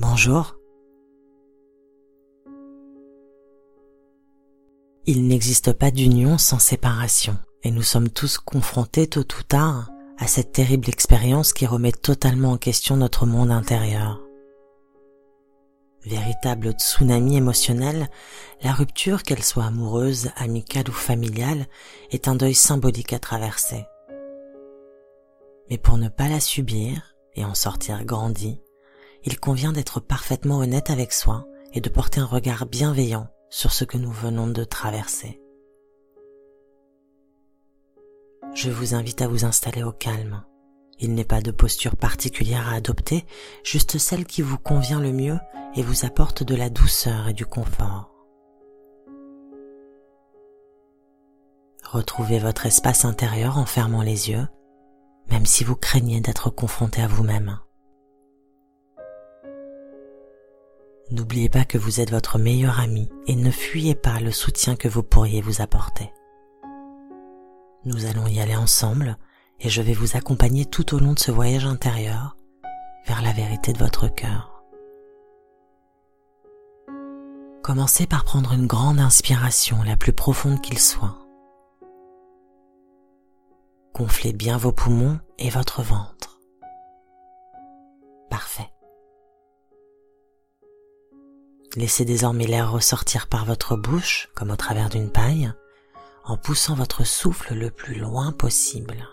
Bonjour. Il n'existe pas d'union sans séparation, et nous sommes tous confrontés tôt ou tard à cette terrible expérience qui remet totalement en question notre monde intérieur. Véritable tsunami émotionnel, la rupture, qu'elle soit amoureuse, amicale ou familiale, est un deuil symbolique à traverser. Mais pour ne pas la subir et en sortir grandi, il convient d'être parfaitement honnête avec soi et de porter un regard bienveillant sur ce que nous venons de traverser. Je vous invite à vous installer au calme. Il n'est pas de posture particulière à adopter, juste celle qui vous convient le mieux et vous apporte de la douceur et du confort. Retrouvez votre espace intérieur en fermant les yeux, même si vous craignez d'être confronté à vous-même. N'oubliez pas que vous êtes votre meilleur ami et ne fuyez pas le soutien que vous pourriez vous apporter. Nous allons y aller ensemble et je vais vous accompagner tout au long de ce voyage intérieur vers la vérité de votre cœur. Commencez par prendre une grande inspiration, la plus profonde qu'il soit. Gonflez bien vos poumons et votre ventre. Parfait. Laissez désormais l'air ressortir par votre bouche comme au travers d'une paille en poussant votre souffle le plus loin possible.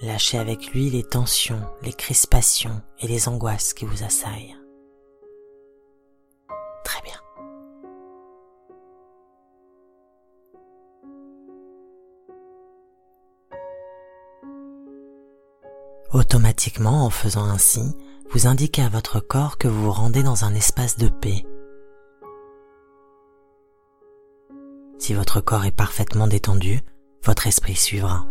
Lâchez avec lui les tensions, les crispations et les angoisses qui vous assaillent. Très bien. Automatiquement, en faisant ainsi, vous indiquez à votre corps que vous vous rendez dans un espace de paix. Si votre corps est parfaitement détendu, votre esprit suivra.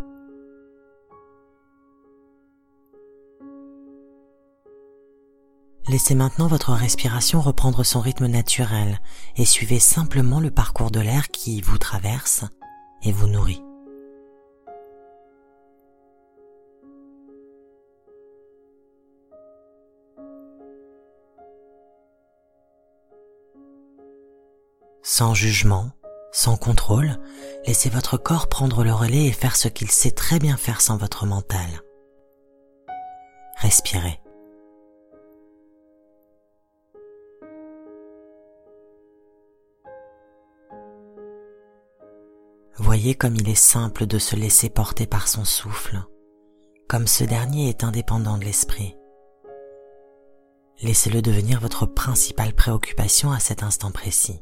Laissez maintenant votre respiration reprendre son rythme naturel et suivez simplement le parcours de l'air qui vous traverse et vous nourrit. Sans jugement, sans contrôle, laissez votre corps prendre le relais et faire ce qu'il sait très bien faire sans votre mental. Respirez. Voyez comme il est simple de se laisser porter par son souffle, comme ce dernier est indépendant de l'esprit. Laissez-le devenir votre principale préoccupation à cet instant précis.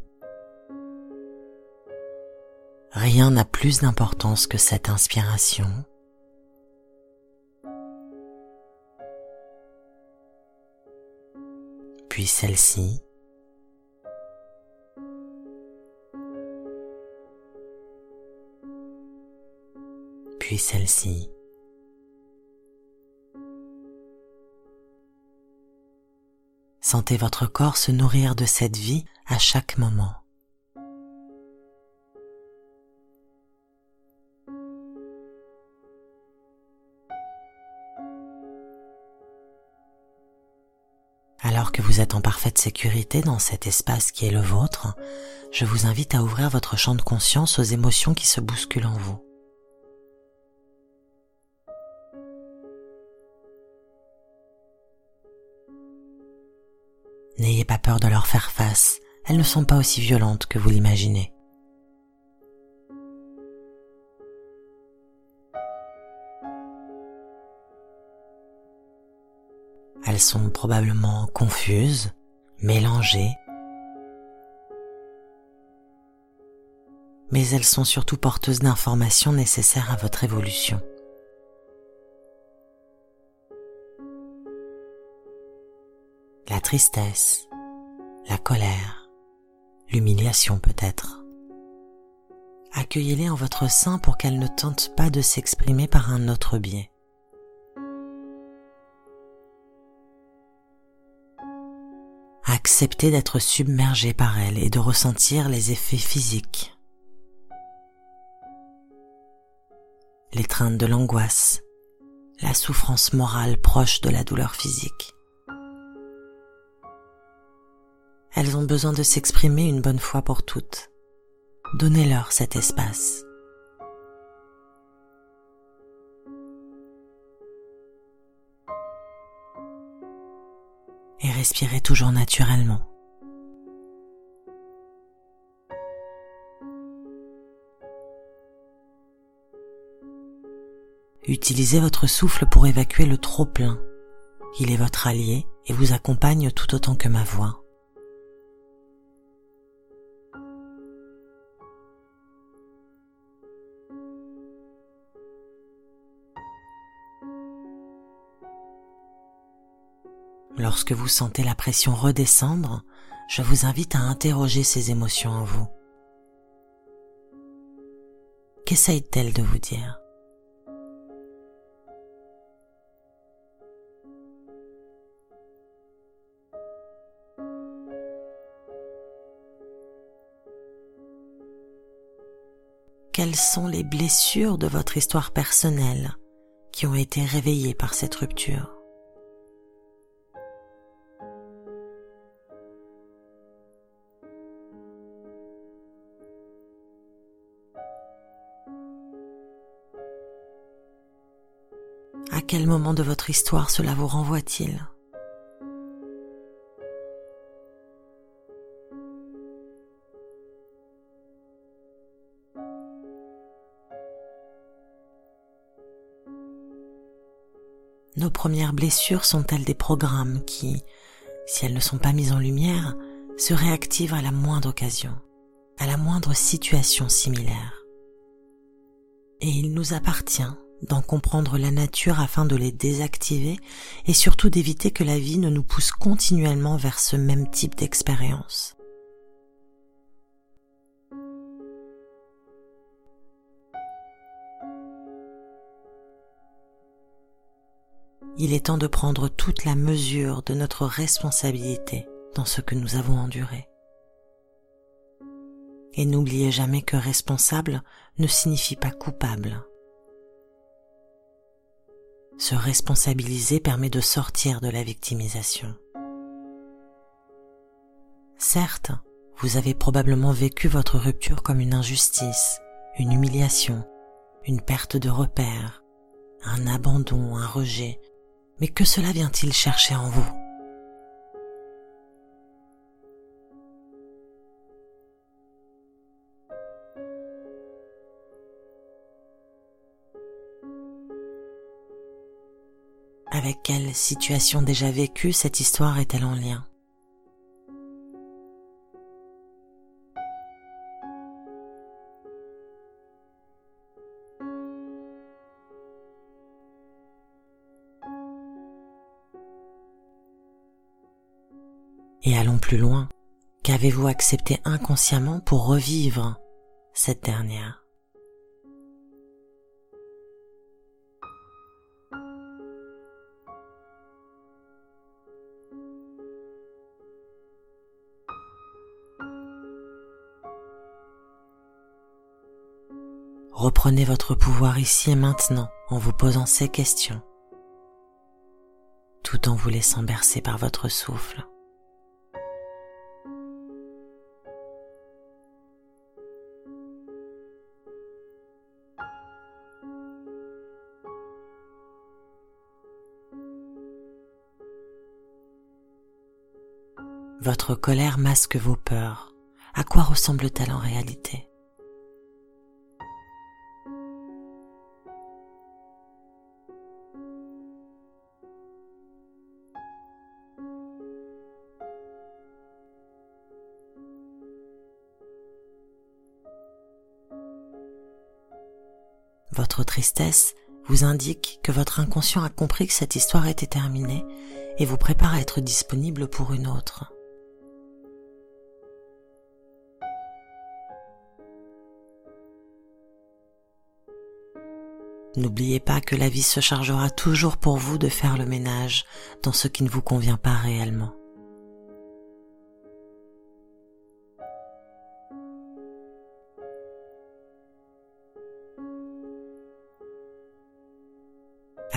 Rien n'a plus d'importance que cette inspiration. Puis celle-ci. puis celle-ci. Sentez votre corps se nourrir de cette vie à chaque moment. Vous êtes en parfaite sécurité dans cet espace qui est le vôtre, je vous invite à ouvrir votre champ de conscience aux émotions qui se bousculent en vous. N'ayez pas peur de leur faire face, elles ne sont pas aussi violentes que vous l'imaginez. Elles sont probablement confuses, mélangées, mais elles sont surtout porteuses d'informations nécessaires à votre évolution. la tristesse, la colère, l'humiliation peut-être. Accueillez-les en votre sein pour qu'elles ne tentent pas de s'exprimer par un autre biais. accepter d'être submergé par elle et de ressentir les effets physiques. L'étreinte de l'angoisse, la souffrance morale proche de la douleur physique. Elles ont besoin de s'exprimer une bonne fois pour toutes. Donnez-leur cet espace. Et respirez toujours naturellement. Utilisez votre souffle pour évacuer le trop-plein. Il est votre allié et vous accompagne tout autant que ma voix. Lorsque vous sentez la pression redescendre, je vous invite à interroger ces émotions en vous. Qu'essaye-t-elle de vous dire? Quelles sont les blessures de votre histoire personnelle qui ont été réveillées par cette rupture? À quel moment de votre histoire cela vous renvoie-t-il Nos premières blessures sont-elles des programmes qui, si elles ne sont pas mises en lumière, se réactivent à la moindre occasion, à la moindre situation similaire? Et il nous appartient d'en comprendre la nature afin de les désactiver et surtout d'éviter que la vie ne nous pousse continuellement vers ce même type d'expérience. Il est temps de prendre toute la mesure de notre responsabilité dans ce que nous avons enduré. Et n'oubliez jamais que responsable ne signifie pas coupable. Se responsabiliser permet de sortir de la victimisation. Certes, vous avez probablement vécu votre rupture comme une injustice, une humiliation, une perte de repère, un abandon, un rejet, mais que cela vient-il chercher en vous? Avec quelle situation déjà vécue cette histoire est-elle en lien Et allons plus loin. Qu'avez-vous accepté inconsciemment pour revivre cette dernière? Reprenez votre pouvoir ici et maintenant en vous posant ces questions, tout en vous laissant bercer par votre souffle. Votre colère masque vos peurs. À quoi ressemble-t-elle en réalité? Tristesse vous indique que votre inconscient a compris que cette histoire était terminée et vous prépare à être disponible pour une autre. N'oubliez pas que la vie se chargera toujours pour vous de faire le ménage dans ce qui ne vous convient pas réellement.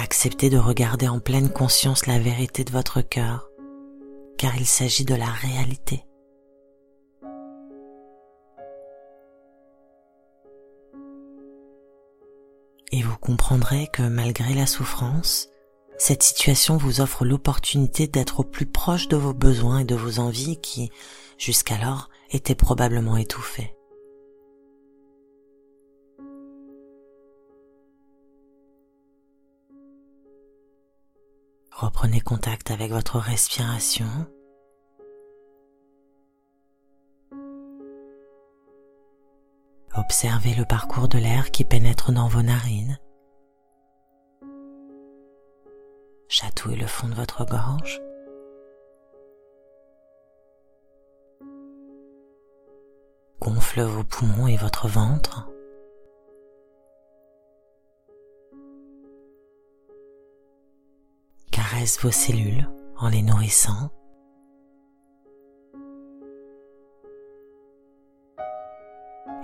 Acceptez de regarder en pleine conscience la vérité de votre cœur, car il s'agit de la réalité. Et vous comprendrez que malgré la souffrance, cette situation vous offre l'opportunité d'être au plus proche de vos besoins et de vos envies qui, jusqu'alors, étaient probablement étouffés. Reprenez contact avec votre respiration. Observez le parcours de l'air qui pénètre dans vos narines. Chatouille le fond de votre gorge. Gonfle vos poumons et votre ventre. Vos cellules en les nourrissant.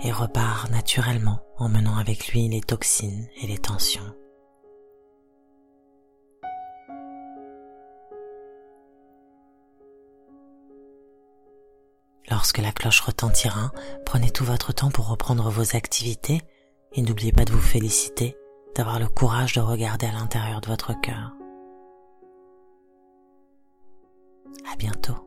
et repart naturellement en menant avec lui les toxines et les tensions. Lorsque la cloche retentira, prenez tout votre temps pour reprendre vos activités et n'oubliez pas de vous féliciter d'avoir le courage de regarder à l'intérieur de votre cœur. Bientôt.